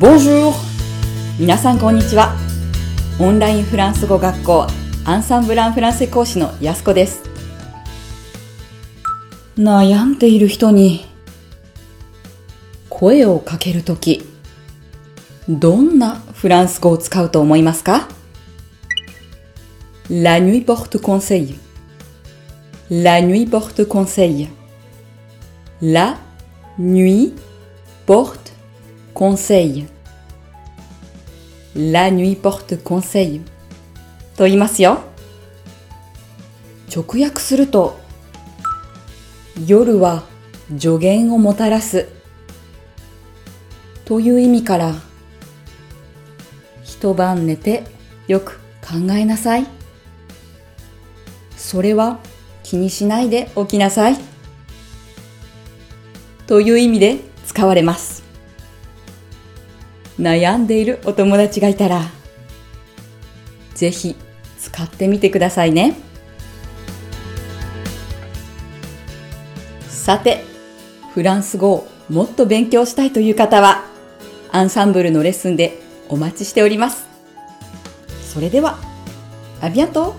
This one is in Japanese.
Bonjour! 皆さんこんにちは。オンラインフランス語学校アンサンブランフランセ講師のやすこです。悩んでいる人に声をかけるとき、どんなフランス語を使うと思いますか？La nuit porte conseil. La nuit porte conseil. La nuit porte conseil. La nuit porte conseil. と言いますよ。直訳すると、夜は助言をもたらすという意味から、一晩寝てよく考えなさい。それは気にしないでおきなさい。という意味で使われます。悩んでいるお友達がいたら、ぜひ使ってみてくださいね。さて、フランス語をもっと勉強したいという方は、アンサンブルのレッスンでお待ちしております。それでは、アビアント